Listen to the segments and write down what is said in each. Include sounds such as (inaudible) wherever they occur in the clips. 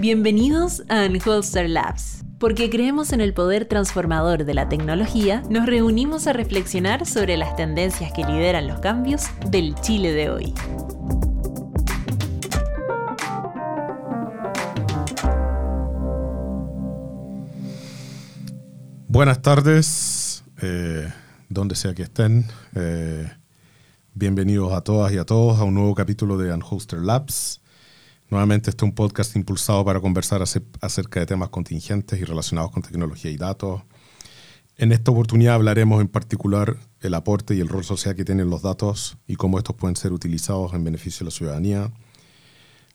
Bienvenidos a Unholster Labs. Porque creemos en el poder transformador de la tecnología, nos reunimos a reflexionar sobre las tendencias que lideran los cambios del Chile de hoy. Buenas tardes, eh, donde sea que estén. Eh, bienvenidos a todas y a todos a un nuevo capítulo de Unholster Labs. Nuevamente este es un podcast impulsado para conversar acerca de temas contingentes y relacionados con tecnología y datos. En esta oportunidad hablaremos en particular el aporte y el rol social que tienen los datos y cómo estos pueden ser utilizados en beneficio de la ciudadanía.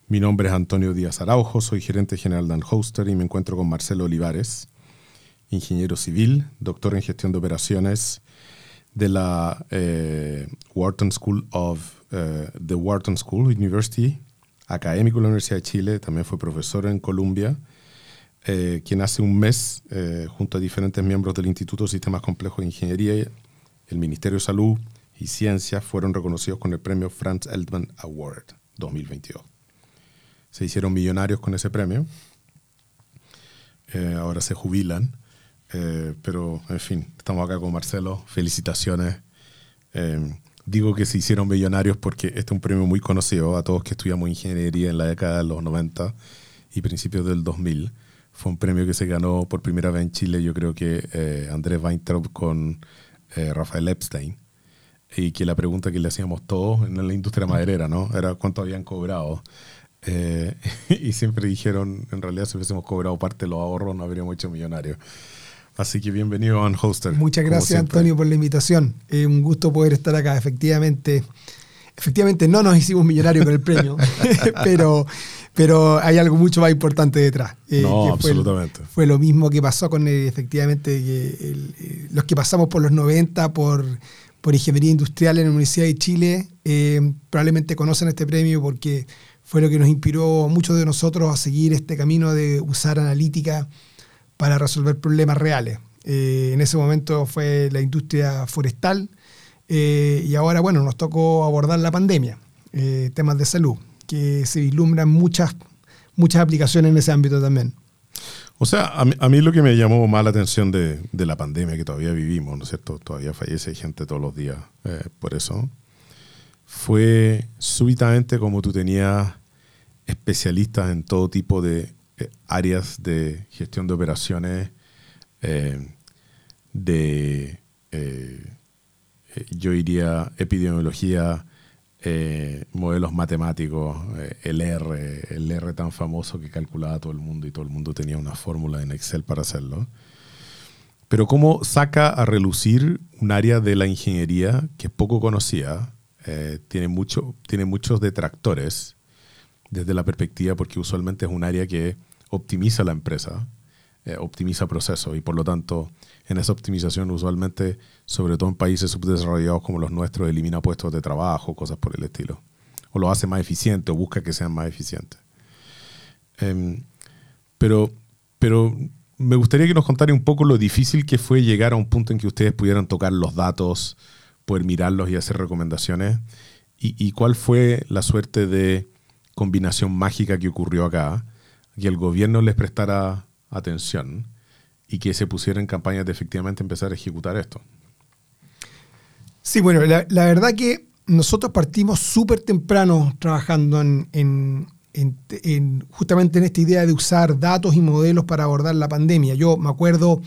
Mi nombre es Antonio Díaz Araujo, soy gerente general de Unhoster y me encuentro con Marcelo Olivares, ingeniero civil, doctor en gestión de operaciones de la eh, Wharton School of eh, the Wharton School University académico de la Universidad de Chile, también fue profesor en Columbia, eh, quien hace un mes, eh, junto a diferentes miembros del Instituto de Sistemas Complejos de Ingeniería, el Ministerio de Salud y Ciencias fueron reconocidos con el premio Franz Eldman Award 2022. Se hicieron millonarios con ese premio, eh, ahora se jubilan, pero en fin, estamos acá con Marcelo, felicitaciones digo que se hicieron millonarios porque este es un premio muy conocido a todos que estudiamos ingeniería en la década de los 90 y principios del 2000. Fue un premio que se ganó por primera vez en Chile, yo creo que eh, Andrés Weintraub con eh, Rafael Epstein. Y que la pregunta que le hacíamos todos en la industria maderera, ¿no? Era cuánto habían cobrado. Eh, (laughs) y siempre dijeron, en realidad si hubiésemos cobrado parte de los ahorros no habríamos hecho millonarios. Así que bienvenido a Hoster. Muchas gracias, Antonio, por la invitación. Es un gusto poder estar acá. Efectivamente, efectivamente no nos hicimos millonarios con el premio, (laughs) (laughs) pero, pero hay algo mucho más importante detrás. Eh, no, absolutamente. Fue, lo mismo que pasó con, eh, efectivamente, eh, los que pasamos por los 90 por, por ingeniería industrial en la Universidad de Chile, probablemente conocen este premio porque fue lo que nos inspiró a muchos de nosotros a seguir este camino de usar analítica para resolver problemas reales. Eh, en ese momento fue la industria forestal eh, y ahora, bueno, nos tocó abordar la pandemia, eh, temas de salud, que se vislumbran muchas, muchas aplicaciones en ese ámbito también. O sea, a mí, lo que me llamó más la atención de, de, la pandemia que todavía vivimos, ¿no es cierto? Todavía fallece gente todos los días por eso. Fue súbitamente como tú tenías especialistas en todo tipo de eh, áreas de gestión de operaciones, eh, de, eh, yo diría, epidemiología, modelos matemáticos, el R, el R tan famoso que calculaba todo el mundo y todo el mundo tenía una fórmula en Excel para hacerlo. Pero cómo saca a relucir un área de la ingeniería que poco conocida, tiene, mucho, tiene muchos detractores, desde la perspectiva, porque usualmente es un área que optimiza la empresa, eh, optimiza procesos y por lo tanto en esa optimización usualmente, sobre todo en países subdesarrollados como los nuestros, elimina puestos de trabajo, cosas por el estilo. O lo hace más eficiente o busca que sean más eficientes. Em, pero, pero me gustaría que nos contara un poco lo difícil que fue llegar a un punto en que ustedes pudieran tocar los datos, poder mirarlos y hacer recomendaciones. y cuál fue la suerte de combinación mágica que ocurrió acá, que el gobierno les prestara atención y que se pusiera en campañas de efectivamente empezar a ejecutar esto. Sí, bueno, la, verdad que nosotros partimos súper temprano trabajando en, justamente en esta idea de usar datos y modelos para abordar la pandemia. Yo me acuerdo,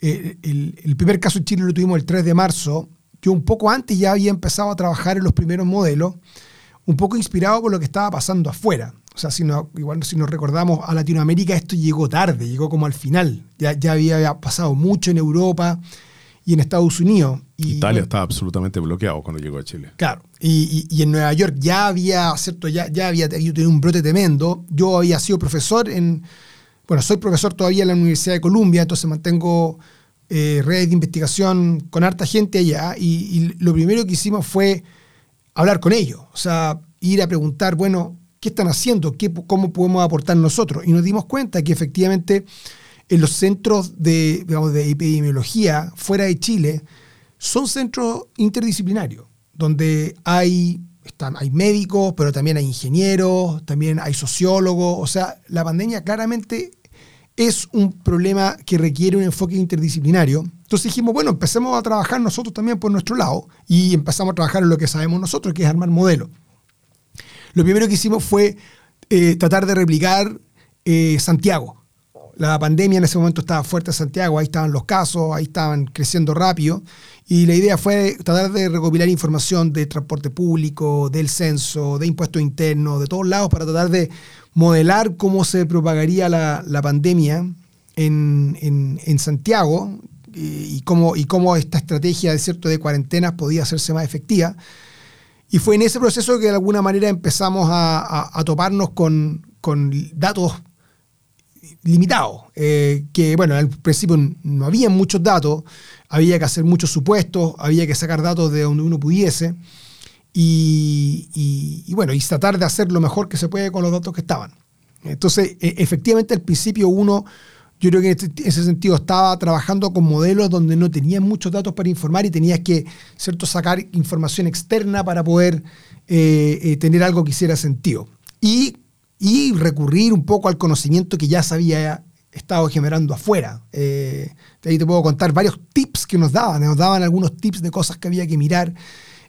eh, el, el, primer caso en Chile lo tuvimos el 3 de marzo. Yo un poco antes ya había empezado a trabajar en los primeros modelos un poco inspirado por lo que estaba pasando afuera. O sea, si no, igual si nos recordamos a Latinoamérica, esto llegó tarde, llegó como al final. Ya, ya había pasado mucho en Europa y en Estados Unidos. Y, Italia estaba absolutamente bloqueado cuando llegó a Chile. Claro, y, y, en Nueva York ya había, ¿cierto? Ya, ya había tenido un brote tremendo. Yo había sido profesor en, bueno, soy profesor todavía en la Universidad de Columbia, entonces mantengo eh, redes de investigación con harta gente allá, y lo primero que hicimos fue hablar con ellos, o sea, ir a preguntar, bueno, ¿qué están haciendo? ¿Qué, ¿Cómo podemos aportar nosotros? Y nos dimos cuenta que efectivamente en los centros de, de epidemiología fuera de Chile son centros interdisciplinarios, donde hay están, hay médicos, pero también hay ingenieros, también hay sociólogos. O sea, la pandemia claramente es un problema que requiere un enfoque interdisciplinario. Entonces dijimos, bueno, empecemos a trabajar nosotros también por nuestro lado y empezamos a trabajar en lo que sabemos nosotros, que es armar modelos. Lo primero que hicimos fue eh, tratar de replicar eh, Santiago. La pandemia en ese momento estaba fuerte en Santiago, ahí estaban los casos, ahí estaban creciendo rápido. Y la idea fue tratar de recopilar información de transporte público, del censo, de impuestos internos, de todos lados, para tratar de modelar cómo se propagaría la, pandemia en, Santiago y, cómo, y cómo esta estrategia de, cierto, de cuarentenas podía hacerse más efectiva. Y fue en ese proceso que de alguna manera empezamos a, toparnos con, con datos limitado, eh, que bueno, al principio no había muchos datos, había que hacer muchos supuestos, había que sacar datos de donde uno pudiese y, bueno, y tratar de hacer lo mejor que se puede con los datos que estaban. Entonces, e, efectivamente al principio uno, yo creo que en este, ese sentido estaba trabajando con modelos donde no tenías muchos datos para informar y tenías que, ¿cierto?, sacar información externa para poder eh, eh, tener algo que hiciera sentido. Y y recurrir un poco al conocimiento que ya se había estado generando afuera. Eh, ahí te puedo contar varios tips que nos daban, nos daban algunos tips de cosas que había que mirar.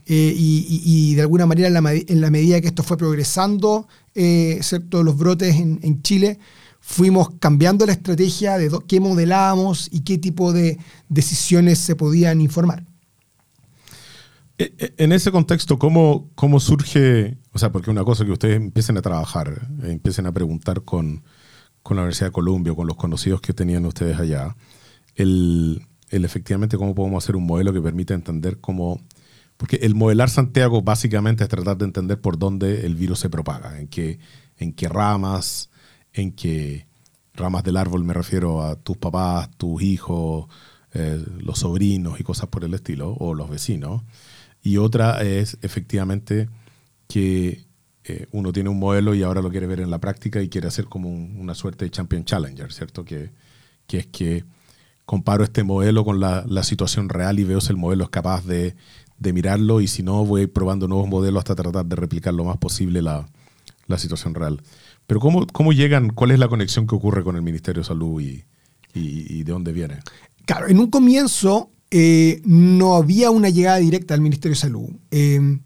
Eh, y, de alguna manera en la, medida que esto fue progresando, eh, ¿cierto? los brotes en, Chile, fuimos cambiando la estrategia de qué modelábamos y qué tipo de decisiones se podían informar. E, e, en ese contexto, ¿cómo, ¿cómo surge? O sea, porque una cosa que ustedes empiecen a trabajar, eh, empiecen a preguntar con, con, la Universidad de Columbia o con los conocidos que tenían ustedes allá, el, el, efectivamente cómo podemos hacer un modelo que permita entender cómo... Porque el modelar Santiago básicamente es tratar de entender por dónde el virus se propaga, en qué, en qué ramas, en qué ramas del árbol me refiero a tus papás, tus hijos, eh, los sobrinos y cosas por el estilo, o los vecinos. Y otra es efectivamente que eh, uno tiene un modelo y ahora lo quiere ver en la práctica y quiere hacer como una suerte de champion challenger, ¿cierto? Que, que es que comparo este modelo con la, situación real y veo si el modelo es capaz de, mirarlo y si no voy probando nuevos modelos hasta tratar de replicar lo más posible la situación real. Pero ¿cómo, ¿cómo, llegan, cuál es la conexión que ocurre con el Ministerio de Salud y, y, de dónde viene? Claro, en un comienzo eh, no había una llegada directa al Ministerio de Salud. Eh,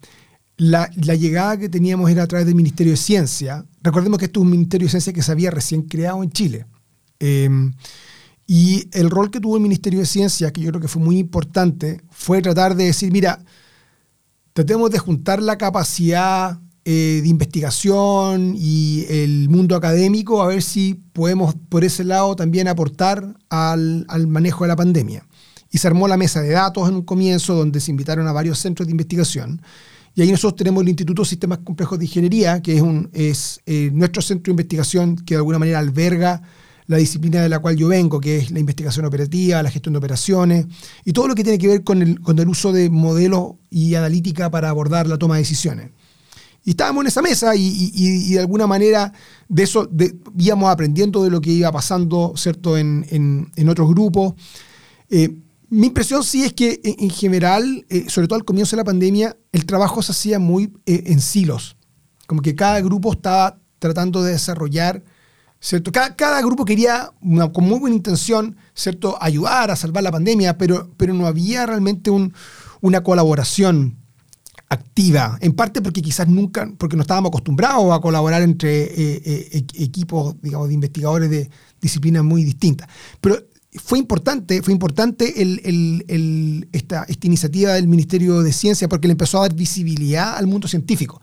la, llegada que teníamos era a través del Ministerio de Ciencia. Recordemos que esto es un Ministerio de Ciencia que se había recién creado en Chile. Eh, y el rol que tuvo el Ministerio de Ciencia, que yo creo que fue muy importante, fue tratar de decir, mira, tratemos de juntar la capacidad de investigación y el mundo académico a ver si podemos por ese lado también aportar al, al manejo de la pandemia y se armó la mesa de datos en un comienzo donde se invitaron a varios centros de investigación. Y ahí nosotros tenemos el Instituto de Sistemas Complejos de Ingeniería, que es, un, es eh, nuestro centro de investigación que de alguna manera alberga la disciplina de la cual yo vengo, que es la investigación operativa, la gestión de operaciones y todo lo que tiene que ver con el, con el uso de modelos y analítica para abordar la toma de decisiones. Y estábamos en esa mesa y, de alguna manera de eso de, íbamos aprendiendo de lo que iba pasando ¿cierto? En, en, otros grupos. Eh, mi impresión sí es que en, general, eh, sobre todo al comienzo de la pandemia, el trabajo se hacía muy eh, en silos. Como que cada grupo estaba tratando de desarrollar, ¿cierto? Cada, grupo quería, con muy buena intención, ¿cierto?, ayudar a salvar la pandemia, pero, pero no había realmente una colaboración activa, en parte porque quizás nunca, porque no estábamos acostumbrados a colaborar entre eh, equipos, digamos, de investigadores de disciplinas muy distintas. Pero fue importante, fue importante esta, iniciativa del Ministerio de Ciencia porque le empezó a dar visibilidad al mundo científico.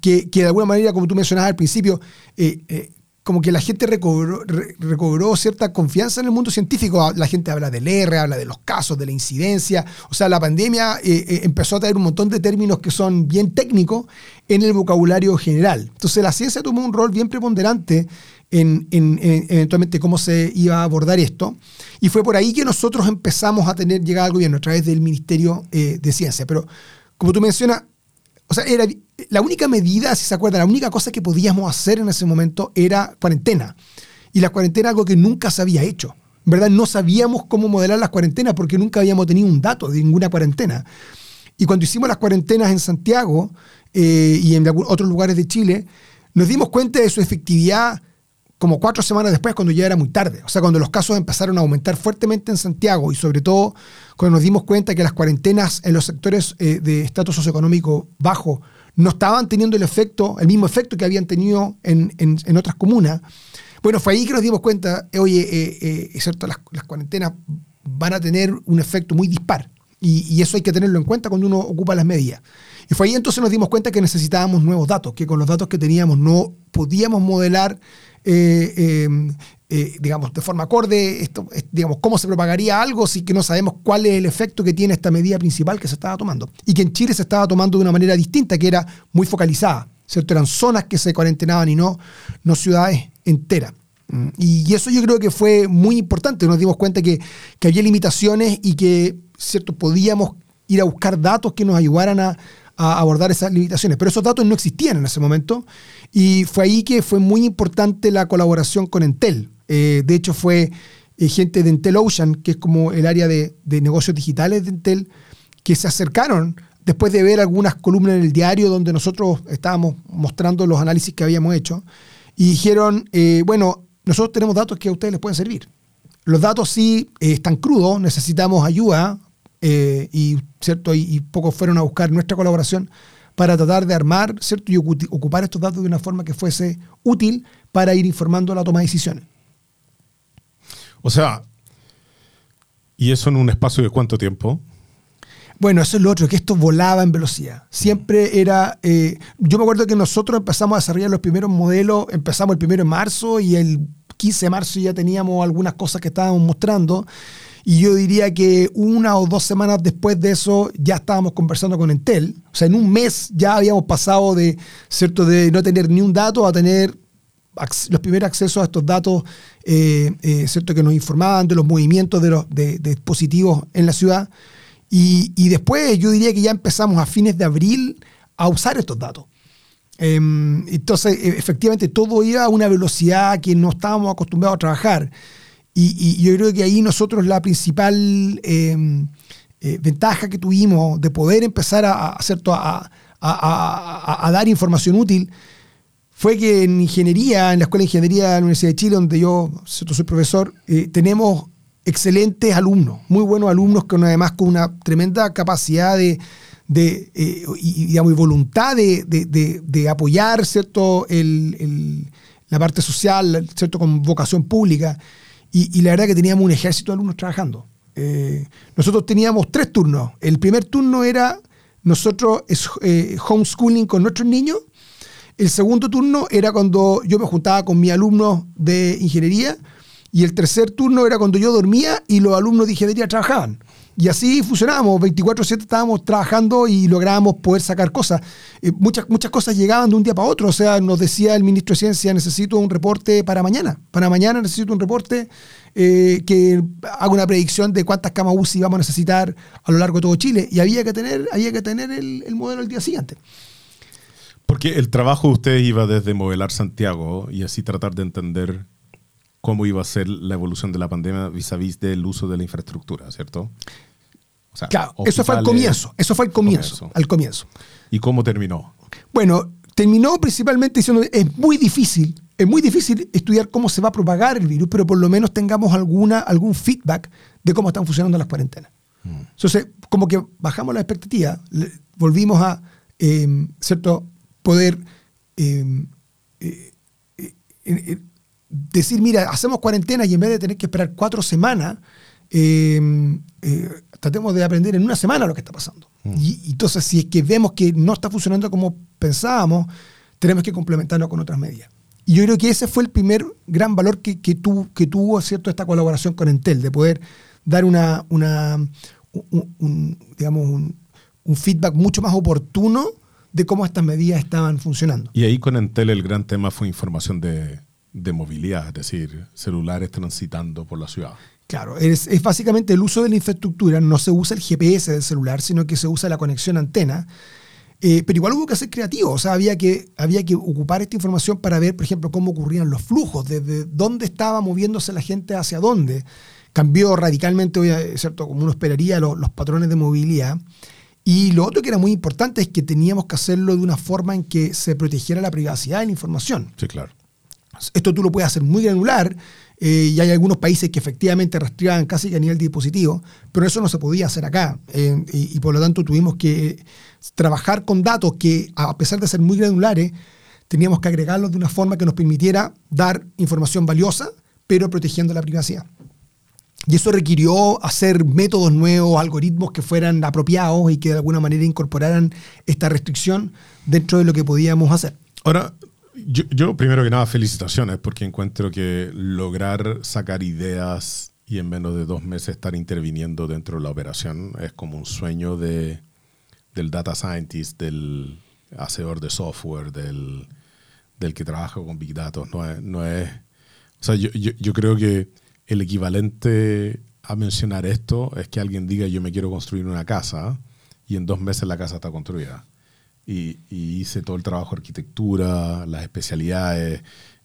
Que, de alguna manera, como tú mencionabas al principio, eh, eh, como que la gente recobró, cierta confianza en el mundo científico. La gente habla del R, habla de los casos, de la incidencia. O sea, la pandemia eh, empezó a traer un montón de términos que son bien técnicos en el vocabulario general. Entonces, la ciencia tomó un rol bien preponderante en, eventualmente cómo se iba a abordar esto. Y fue por ahí que nosotros empezamos a tener llegada al gobierno a través del Ministerio eh, de Ciencia. Pero como tú mencionas, o sea, era la única medida, si se acuerdan, la única cosa que podíamos hacer en ese momento era cuarentena. Y la cuarentena algo que nunca se había hecho. ¿Verdad? No sabíamos cómo modelar las cuarentenas porque nunca habíamos tenido un dato de ninguna cuarentena. Y cuando hicimos las cuarentenas en Santiago eh, y en otros lugares de Chile, nos dimos cuenta de su efectividad como cuatro semanas después, cuando ya era muy tarde. O sea, cuando los casos empezaron a aumentar fuertemente en Santiago y sobre todo cuando nos dimos cuenta que las cuarentenas en los sectores eh, de estatus socioeconómico bajo no estaban teniendo el efecto, el mismo efecto que habían tenido en, en, otras comunas. Bueno, fue ahí que nos dimos cuenta, eh, oye, eh, es cierto, las, las, cuarentenas van a tener un efecto muy dispar. Y, eso hay que tenerlo en cuenta cuando uno ocupa las medidas. Y fue ahí entonces nos dimos cuenta que necesitábamos nuevos datos, que con los datos que teníamos no podíamos modelar eh, em, eh, digamos, de forma acorde, esto, digamos, cómo se propagaría algo si que no sabemos cuál es el efecto que tiene esta medida principal que se estaba tomando. Y que en Chile se estaba tomando de una manera distinta, que era muy focalizada, ¿cierto? Eran zonas que se cuarentenaban y no, no ciudades enteras. Mm, y eso yo creo que fue muy importante. Nos dimos cuenta que, que había limitaciones y que, ¿cierto? Podíamos ir a buscar datos que nos ayudaran a, abordar esas limitaciones. Pero esos datos no existían en ese momento y fue ahí que fue muy importante la colaboración con Entel. Eh, de hecho, fue eh, gente de Entel Ocean, que es como el área de, negocios digitales de Entel, que se acercaron después de ver algunas columnas en el diario donde nosotros estábamos mostrando los análisis que habíamos hecho y dijeron, eh, bueno, nosotros tenemos datos que a ustedes les pueden servir. Los datos sí están crudos, necesitamos ayuda eh, y, ¿cierto? Y, pocos fueron a buscar nuestra colaboración para tratar de armar ¿cierto? y ocupar estos datos de una forma que fuese útil para ir informando la toma de decisiones. O sea, ¿y eso en un espacio de cuánto tiempo? Bueno, eso es lo otro, que esto volaba en velocidad. Siempre era. Eh, yo me acuerdo que nosotros empezamos a desarrollar los primeros modelos, empezamos el primero de marzo y el 15 de marzo ya teníamos algunas cosas que estábamos mostrando. Y yo diría que una o dos semanas después de eso ya estábamos conversando con Entel. O sea, en un mes ya habíamos pasado de, ¿cierto? de no tener ni un dato a tener los primeros accesos a estos datos eh, eh, ¿cierto? que nos informaban de los movimientos de los de, dispositivos en la ciudad. Y, después yo diría que ya empezamos a fines de abril a usar estos datos. Em, entonces, e, efectivamente, todo iba a una velocidad que no estábamos acostumbrados a trabajar. Y, yo creo que ahí nosotros la principal em, eh, ventaja que tuvimos de poder empezar a, a, a, dar información útil fue que en ingeniería, en la Escuela de Ingeniería de la Universidad de Chile, donde yo soy profesor, eh, tenemos excelentes alumnos, muy buenos alumnos, con además con una tremenda capacidad de, de eh, y, digamos, voluntad de, de, apoyar ¿cierto? El, la parte social, ¿cierto? con vocación pública. Y, la verdad que teníamos un ejército de alumnos trabajando. Eh, nosotros teníamos tres turnos. El primer turno era nosotros eh, homeschooling con nuestros niños. El segundo turno era cuando yo me juntaba con mis alumnos de ingeniería. Y el tercer turno era cuando yo dormía y los alumnos de ingeniería trabajaban. Y así funcionábamos, 24/7 estábamos trabajando y lográbamos poder sacar cosas. Eh, muchas, muchas cosas llegaban de un día para otro, o sea, nos decía el ministro de Ciencia, necesito un reporte para mañana, para mañana necesito un reporte eh, que haga una predicción de cuántas camas UCI vamos a necesitar a lo largo de todo Chile. Y había que tener, había que tener el, el modelo el día siguiente. Porque el trabajo de ustedes iba desde modelar Santiago y así tratar de entender cómo iba a ser la evolución de la pandemia vis a vis del uso de la infraestructura, ¿cierto? claro, eso fue al comienzo, eso fue al comienzo, al comienzo. ¿Y cómo terminó? Bueno, terminó principalmente diciendo es muy difícil, es muy difícil estudiar cómo se va a propagar el virus, pero por lo menos tengamos alguna, algún feedback de cómo están funcionando las cuarentenas. Mm. Entonces, como que bajamos la expectativa, volvimos a, em, ¿cierto?, poder em, eh, eh, eh, decir, mira, hacemos cuarentena y en vez de tener que esperar cuatro semanas, em, tratemos de aprender en una semana lo que está pasando. Mm. Y, entonces, si es que vemos que no está funcionando como pensábamos, tenemos que complementarlo con otras medidas. Y yo creo que ese fue el primer gran valor que, que, que tuvo ¿cierto? esta colaboración con Entel, de poder dar una, una un, digamos, un, feedback mucho más oportuno de cómo estas medidas estaban funcionando. Y ahí con Entel el gran tema fue información de, de movilidad, es decir, celulares transitando por la ciudad. Claro, es, básicamente el uso de la infraestructura, no se usa el GPS del celular, sino que se usa la conexión antena. Eh, pero igual hubo que ser creativo, o sea, había que, había que ocupar esta información para ver, por ejemplo, cómo ocurrían los flujos, desde dónde estaba moviéndose la gente hacia dónde. Cambió radicalmente, ¿cierto? como uno esperaría, los, patrones de movilidad. Y lo otro que era muy importante es que teníamos que hacerlo de una forma en que se protegiera la privacidad de la información. Sí, claro. Esto tú lo puedes hacer muy granular eh, y hay algunos países que efectivamente rastreaban casi que a nivel dispositivo, pero eso no se podía hacer acá. Eh, y, y, por lo tanto tuvimos que trabajar con datos que, a pesar de ser muy granulares, teníamos que agregarlos de una forma que nos permitiera dar información valiosa, pero protegiendo la privacidad. Y eso requirió hacer métodos nuevos, algoritmos que fueran apropiados y que de alguna manera incorporaran esta restricción dentro de lo que podíamos hacer. Ahora, yo, yo, primero que nada, felicitaciones, porque encuentro que lograr sacar ideas y en menos de dos meses estar interviniendo dentro de la operación es como un sueño de, del data scientist, del hacedor de software, del, del que trabaja con Big Data. No es, no es, o sea, yo, yo, yo creo que el equivalente a mencionar esto es que alguien diga yo me quiero construir una casa y en dos meses la casa está construida. Y, y hice todo el trabajo de arquitectura, las especialidades,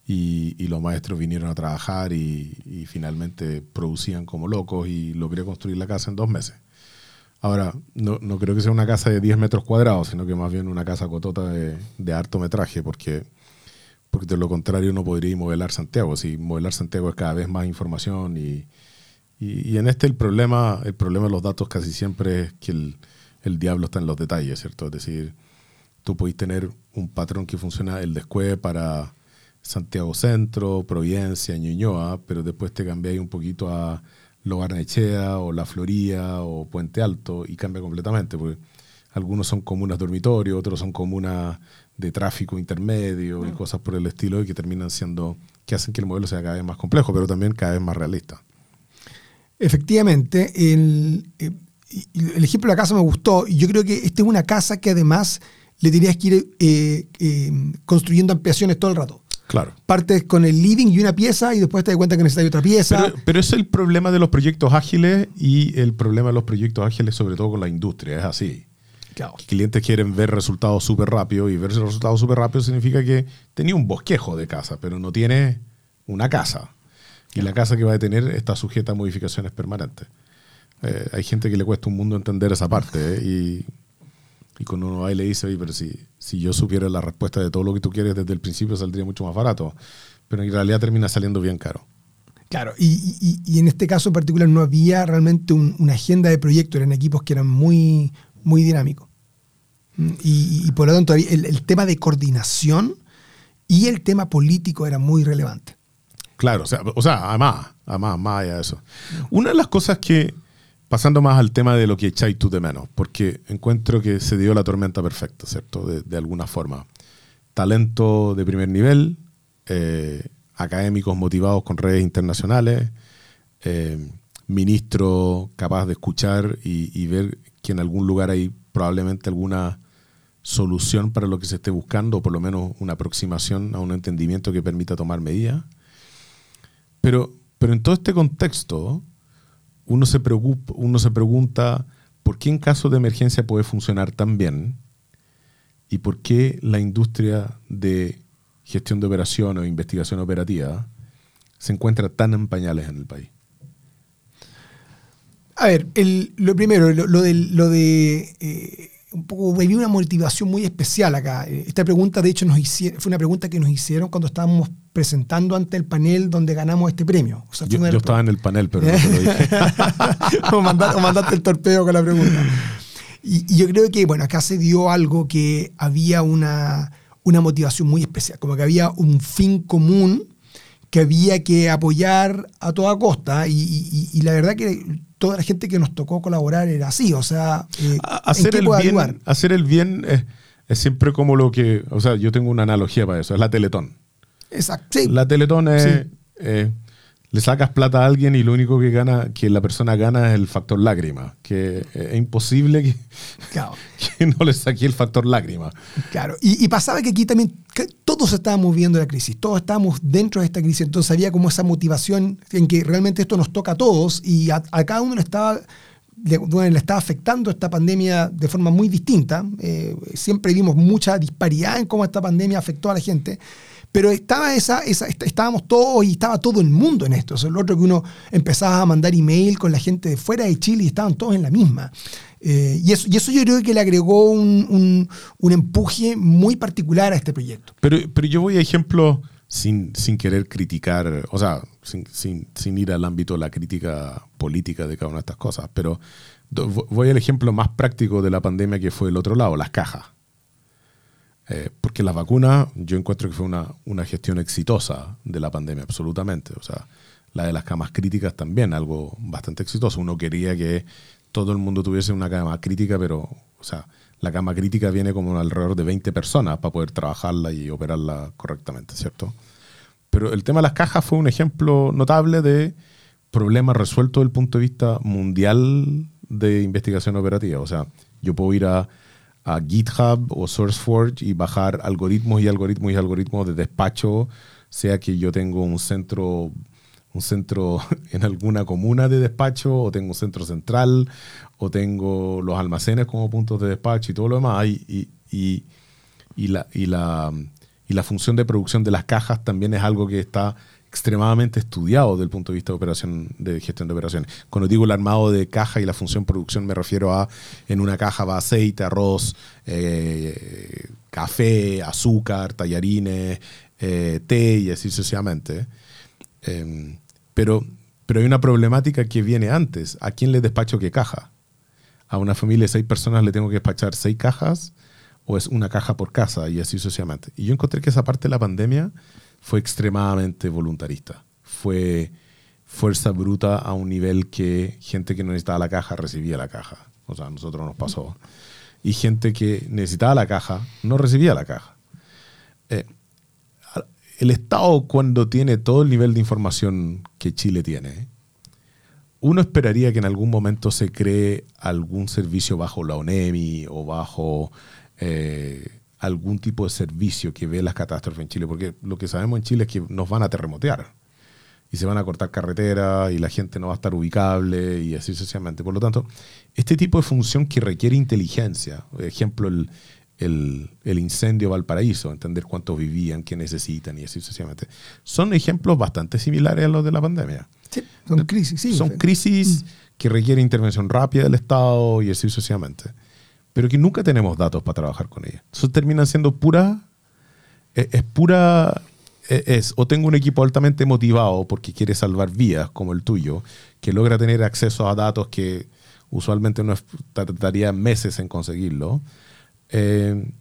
y, y, los maestros vinieron a trabajar y, y, finalmente producían como locos y logré construir la casa en dos meses. Ahora, no, no, creo que sea una casa de 10 metros cuadrados, sino que más bien una casa cotota de, de harto metraje, porque, porque de lo contrario no podría modelar Santiago. Si modelar Santiago es cada vez más información y, y, en este el problema, el problema de los datos casi siempre es que el, el diablo está en los detalles, ¿cierto? Es decir, tú podéis tener un patrón que funciona el descueve para Santiago Centro, Providencia, Ñuñoa, pero después te cambiáis un poquito a Logarnechea o La Floría o Puente Alto y cambia completamente, porque algunos son comunas dormitorio, otros son comunas de tráfico intermedio y cosas por el estilo y que terminan siendo, que hacen que el modelo sea cada vez más complejo, pero también cada vez más realista. Efectivamente, el, el ejemplo de la casa me gustó y yo creo que esta es una casa que además le tenías que ir eh, eh, construyendo ampliaciones todo el rato. Claro. Partes con el living y una pieza y después te das cuenta que necesitas otra pieza. Pero, pero, es el problema de los proyectos ágiles y el problema de los proyectos ágiles sobre todo con la industria. Es así. Claro. Clientes quieren ver resultados súper rápido y ver resultados súper rápido significa que tenía un bosquejo de casa, pero no tiene una casa. Y la casa que va a tener está sujeta a modificaciones permanentes. Eh, hay gente que le cuesta un mundo entender esa parte ¿eh? y y cuando uno va y le dice, oye, pero si, si yo supiera la respuesta de todo lo que tú quieres desde el principio, saldría mucho más barato. Pero en realidad termina saliendo bien caro. Claro, y, y, y en este caso en particular no había realmente un, una agenda de proyecto, eran equipos que eran muy, muy dinámicos. Y, y por lo tanto el, el, tema de coordinación y el tema político era muy relevante. Claro, o sea, o sea además, además, más allá de eso. Una de las cosas que, pasando más al tema de lo que echáis tú de menos, porque encuentro que se dio la tormenta perfecta, ¿cierto? De, alguna forma. Talento de primer nivel, eh, académicos motivados con redes internacionales, eh, ministro capaz de escuchar y, y, ver que en algún lugar hay probablemente alguna solución para lo que se esté buscando, o por lo menos una aproximación a un entendimiento que permita tomar medidas. Pero, pero en todo este contexto, uno se, preocupa, uno se pregunta por qué en caso de emergencia puede funcionar tan bien y por qué la industria de gestión de operación o investigación operativa se encuentra tan en pañales en el país. A ver, el, lo primero, lo, de, lo de eh, un poco había una motivación muy especial acá. Esta pregunta, de hecho, nos hicieron, fue una pregunta que nos hicieron cuando estábamos presentando ante el panel donde ganamos este premio. O sea, yo, yo estaba en el panel, pero no te lo dije. (laughs) o, mandaste, o, mandaste, el torpeo con la pregunta. Y, y, yo creo que, bueno, acá se dio algo que había una, una motivación muy especial, como que había un fin común que había que apoyar a toda costa y, y, y la verdad que toda la gente que nos tocó colaborar era así, o sea, eh, hacer, el bien, hacer el bien es, es, siempre como lo que, o sea, yo tengo una analogía para eso, es la Teletón. Exacto. Sí. La Teletón es, sí. eh, le sacas plata a alguien y lo único que gana, que la persona gana es el factor lágrima, que es imposible que, claro. (laughs) que no le saque el factor lágrima. Claro, y, y pasaba que aquí también que todos estábamos viendo la crisis, todos estábamos dentro de esta crisis, entonces había como esa motivación en que realmente esto nos toca a todos y a, a cada uno le estaba le, bueno, le, estaba afectando esta pandemia de forma muy distinta. Eh, siempre vimos mucha disparidad en cómo esta pandemia afectó a la gente Pero estaba esa, esa, estábamos todos y estaba todo el mundo en esto. O lo otro que uno empezaba a mandar email con la gente de fuera de Chile y estaban todos en la misma. Eh, y, eso, y eso yo creo que le agregó un, un, empuje muy particular a este proyecto. Pero, pero yo voy a ejemplo sin, sin querer criticar, o sea, sin, sin, sin, ir al ámbito de la crítica política de cada una de estas cosas, pero voy al ejemplo más práctico de la pandemia que fue el otro lado, las cajas. Eh, porque las vacunas, yo encuentro que fue una, una gestión exitosa de la pandemia, absolutamente. O sea, la de las camas críticas también, algo bastante exitoso. Uno quería que todo el mundo tuviese una cama crítica, pero, o sea, la cama crítica viene como alrededor de 20 personas para poder trabajarla y operarla correctamente, ¿cierto? Pero el tema de las cajas fue un ejemplo notable de problemas resueltos desde el punto de vista mundial de investigación operativa. O sea, yo puedo ir a, a GitHub o SourceForge y bajar algoritmos y algoritmos y algoritmos de despacho, sea que yo tengo un centro un centro (laughs) en alguna comuna de despacho, o tengo un centro central, o tengo los almacenes como puntos de despacho y todo lo demás. Y, y, y, la, y, la, y la función de producción de las cajas también es algo que está extremadamente estudiado desde el punto de vista de gestión de operaciones. Cuando digo el armado de caja y la función producción me refiero a en una caja va aceite, arroz, eh, café, azúcar, tallarines, eh, té y así sucesivamente. Em, pero, pero hay una problemática que viene antes. ¿A quién le despacho qué caja? ¿A una familia de seis personas le tengo que despachar seis cajas? ¿O es una caja por casa? Y así sucesivamente. Y yo encontré que esa parte de la pandemia fue extremadamente voluntarista. Fue fuerza bruta a un nivel que gente que no necesitaba la caja recibía la caja. O sea, a nosotros nos pasó. Y gente que necesitaba la caja no recibía la caja. Eh, el Estado cuando tiene todo el nivel de información que Chile tiene, uno esperaría que en algún momento se cree algún servicio bajo la ONEMI o bajo eh, algún tipo de servicio que ve las catástrofes en Chile, porque lo que sabemos en Chile es que nos van a terremotear y se van a cortar carreteras y la gente no va a estar ubicable y así sucesivamente. Por lo tanto, este tipo de función que requiere inteligencia, por ejemplo, el, el, el, incendio Valparaíso, entender cuántos vivían, qué necesitan y así sucesivamente. Son ejemplos bastante similares a los de la pandemia. Sí, son crisis, sí. Son crisis mm. que requieren intervención rápida del Estado y así sucesivamente, pero que nunca tenemos datos para trabajar con ellas. Eso termina siendo pura, es, es pura, es, es, o tengo un equipo altamente motivado porque quiere salvar vidas como el tuyo, que logra tener acceso a datos que usualmente no tardaría meses en conseguirlo, eh,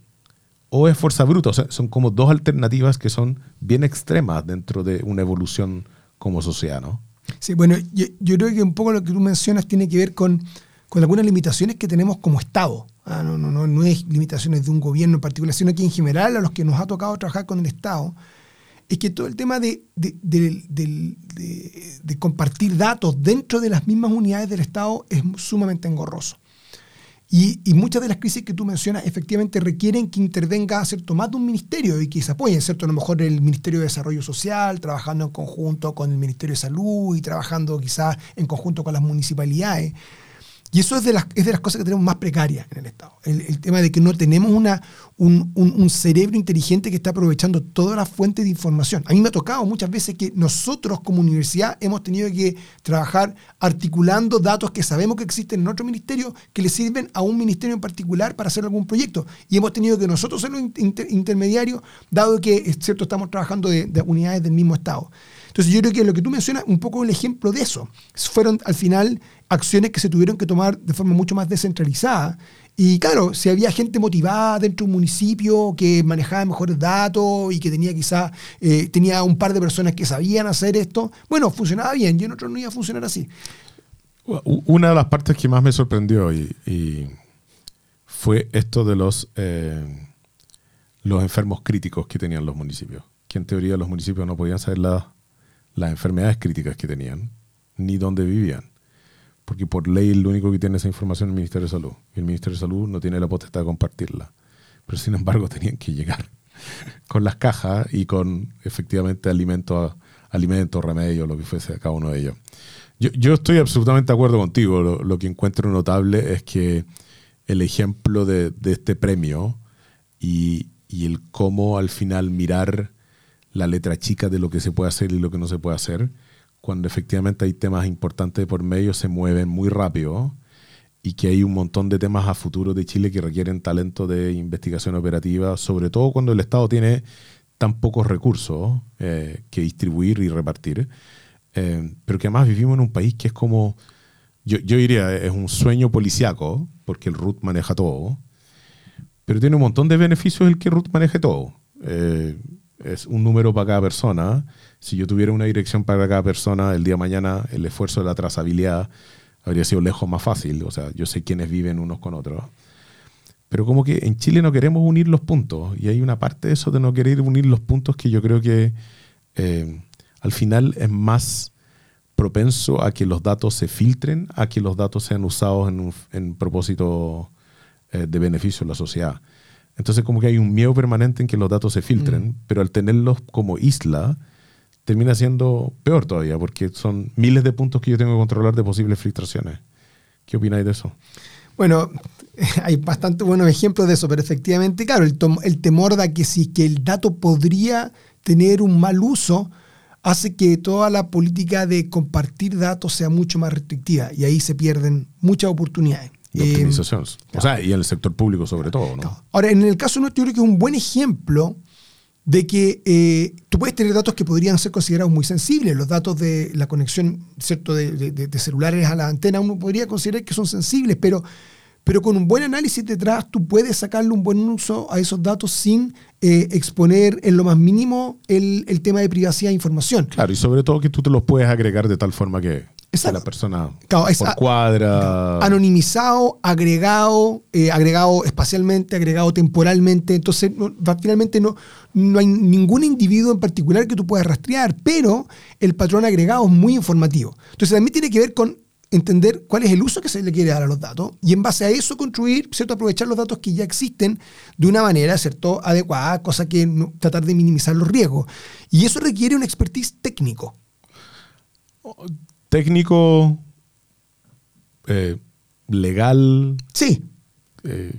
o es fuerza bruta. son como dos alternativas que son bien extremas dentro de una evolución como sociedad, ¿no? Sí, bueno, yo, creo que un poco lo que tú mencionas tiene que ver con, con algunas limitaciones que tenemos como Estado. Ah, no, no, no, no es limitaciones de un gobierno en particular, sino que en general a los que nos ha tocado trabajar con el Estado, es que todo el tema de, de, compartir datos dentro de las mismas unidades del Estado es sumamente engorroso. Y, muchas de las crisis que tú mencionas efectivamente requieren que intervenga ¿cierto? más de un ministerio y que se apoyen, ¿cierto? A lo mejor el Ministerio de Desarrollo Social, trabajando en conjunto con el Ministerio de Salud y trabajando quizás en conjunto con las municipalidades. Y eso es de, las, es de las cosas que tenemos más precarias en el Estado. El, tema de que no tenemos una, un, cerebro inteligente que está aprovechando todas las fuentes de información. A mí me ha tocado muchas veces que nosotros como universidad hemos tenido que trabajar articulando datos que sabemos que existen en otro ministerio que le sirven a un ministerio en particular para hacer algún proyecto. Y hemos tenido que nosotros ser los intermediarios, dado que cierto, estamos trabajando de, de unidades del mismo Estado. Entonces yo creo que lo que tú mencionas, un poco el ejemplo de eso. Fueron al final acciones que se tuvieron que tomar de forma mucho más descentralizada. Y claro, si había gente motivada dentro de un municipio que manejaba mejores datos y que tenía quizás eh, tenía un par de personas que sabían hacer esto, bueno, funcionaba bien y en otros no iba a funcionar así. Una de las partes que más me sorprendió y, fue esto de los, eh, los enfermos críticos que tenían los municipios. Que en teoría los municipios no podían saber las enfermedades críticas que tenían, ni dónde vivían porque por ley el único que tiene esa información es el Ministerio de Salud. Y el Ministerio de Salud no tiene la potestad de compartirla. Pero sin embargo (laughs) tenían que llegar con las cajas y con efectivamente alimentos, alimentos remedios, lo que fuese cada uno de ellos. Yo, yo estoy absolutamente de acuerdo contigo. Lo, lo, que encuentro notable es que el ejemplo de, de este premio y, y el cómo al final mirar la letra chica de lo que se puede hacer y lo que no se puede hacer, cuando efectivamente hay temas importantes por medio, se mueven muy rápido y que hay un montón de temas a futuro de Chile que requieren talento de investigación operativa, sobre todo cuando el Estado tiene tan pocos recursos eh, que distribuir y repartir, eh, pero que además vivimos en un país que es como, yo, yo diría, es un sueño policiaco, porque el RUT maneja todo, pero tiene un montón de beneficios el que RUT maneje todo. Eh, es un número para cada persona. Si yo tuviera una dirección para cada persona, el día de mañana el esfuerzo de la trazabilidad habría sido lejos más fácil. O sea, yo sé quiénes viven unos con otros. Pero como que en Chile no queremos unir los puntos. Y hay una parte de eso de no querer unir los puntos que yo creo que eh, al final es más propenso a que los datos se filtren, a que los datos sean usados en, en propósito eh, de beneficio a la sociedad. Entonces como que hay un miedo permanente en que los datos se filtren, mm. pero al tenerlos como isla, termina siendo peor todavía, porque son miles de puntos que yo tengo que controlar de posibles filtraciones. ¿Qué opináis de eso? Bueno, (laughs) hay bastante buenos ejemplos de eso, pero efectivamente, claro, el, el temor de que si que el dato podría tener un mal uso hace que toda la política de compartir datos sea mucho más restrictiva y ahí se pierden muchas oportunidades. De optimización. o sea, y en el sector público sobre todo, ¿no? Ahora, en el caso nuestro, yo creo que es un buen ejemplo de que eh, tú puedes tener datos que podrían ser considerados muy sensibles. Los datos de la conexión ¿cierto? De, celulares a la antena, uno podría considerar que son sensibles, pero, pero con un buen análisis detrás tú puedes sacarle un buen uso a esos datos sin eh, exponer en lo más mínimo el, el, tema de privacidad de información. Claro, y sobre todo que tú te los puedes agregar de tal forma que la persona por cuadra. anonimizado, agregado, eh, agregado espacialmente, agregado temporalmente. Entonces, finalmente no, no hay ningún individuo en particular que tú puedas rastrear, pero el patrón agregado es muy informativo. Entonces, también tiene que ver con entender cuál es el uso que se le quiere dar a los datos y en base a eso construir, ¿cierto? aprovechar los datos que ya existen de una manera ¿cierto? adecuada, cosa que tratar de minimizar los riesgos. Y eso requiere un expertise técnico técnico, eh, legal. Sí. Eh,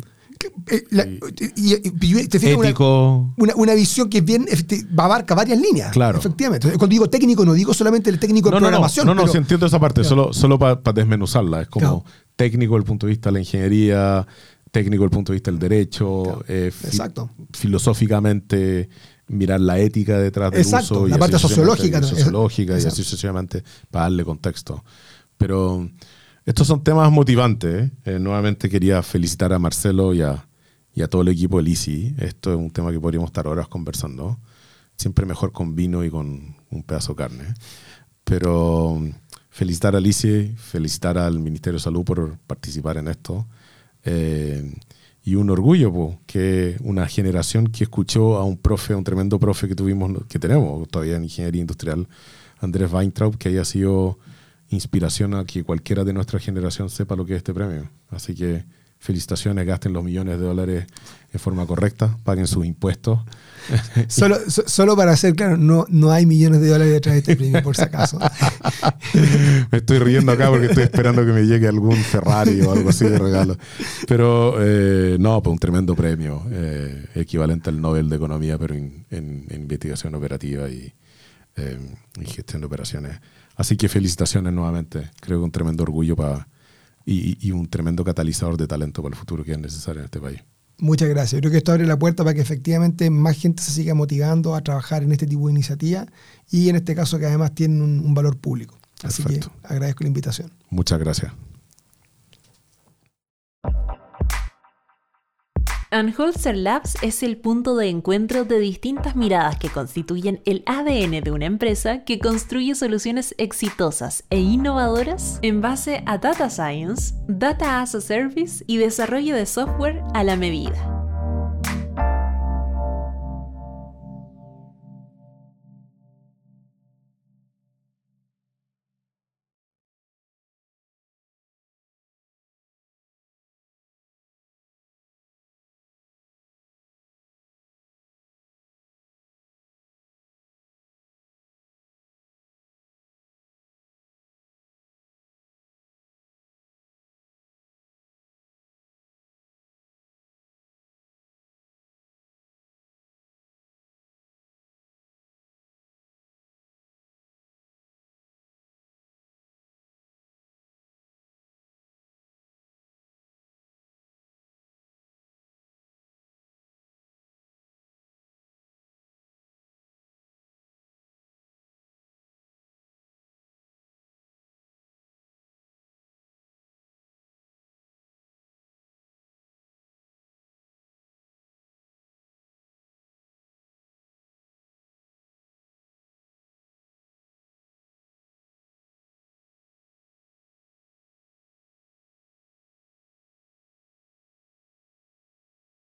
y, te ético. Una, una, visión que bien este, abarca varias líneas. Claro. Efectivamente. Cuando digo técnico, no digo solamente el técnico de programación. No, no, no, no entiendo esa parte, solo, solo para desmenuzarla. Es como técnico desde el punto de vista de la ingeniería, técnico desde el punto de vista del derecho, eh, Exacto. filosóficamente mirar la ética detrás del uso. la parte sociológica. sociológica y así sucesivamente para darle contexto. Pero estos son temas motivantes. ¿eh? Eh, nuevamente quería felicitar a Marcelo y a, y a todo el equipo del ICI. Esto es un tema que podríamos estar horas conversando. Siempre mejor con vino y con un pedazo de carne. Pero felicitar al ICI, felicitar al Ministerio de Salud por participar en esto. Eh, y un orgullo, que una generación que escuchó a un profe, un tremendo profe que tuvimos, que tenemos todavía en ingeniería industrial, Andrés Weintraub, que haya sido inspiración a que cualquiera de nuestra generación sepa lo que es este premio. Así que felicitaciones, gasten los millones de dólares en forma correcta, paguen sus impuestos. (laughs) solo, solo para hacer claro, no, no hay millones de dólares detrás de este premio, por si acaso. (laughs) me estoy riendo acá porque estoy esperando que me llegue algún Ferrari o algo así de regalo. Pero eh, no, pues un tremendo premio, eh, equivalente al Nobel de Economía, pero en, investigación operativa y, eh, gestión de operaciones. Así que felicitaciones nuevamente. Creo que un tremendo orgullo para y, un tremendo catalizador de talento para el futuro que es necesario en este país. Muchas gracias. Yo creo que esto abre la puerta para que efectivamente más gente se siga motivando a trabajar en este tipo de iniciativas y en este caso que además tienen un, valor público. Así que agradezco la invitación. Muchas gracias. Anholzer Labs es el punto de encuentro de distintas miradas que constituyen el ADN de una empresa que construye soluciones exitosas e innovadoras en base a Data Science, Data as a Service y desarrollo de software a la medida.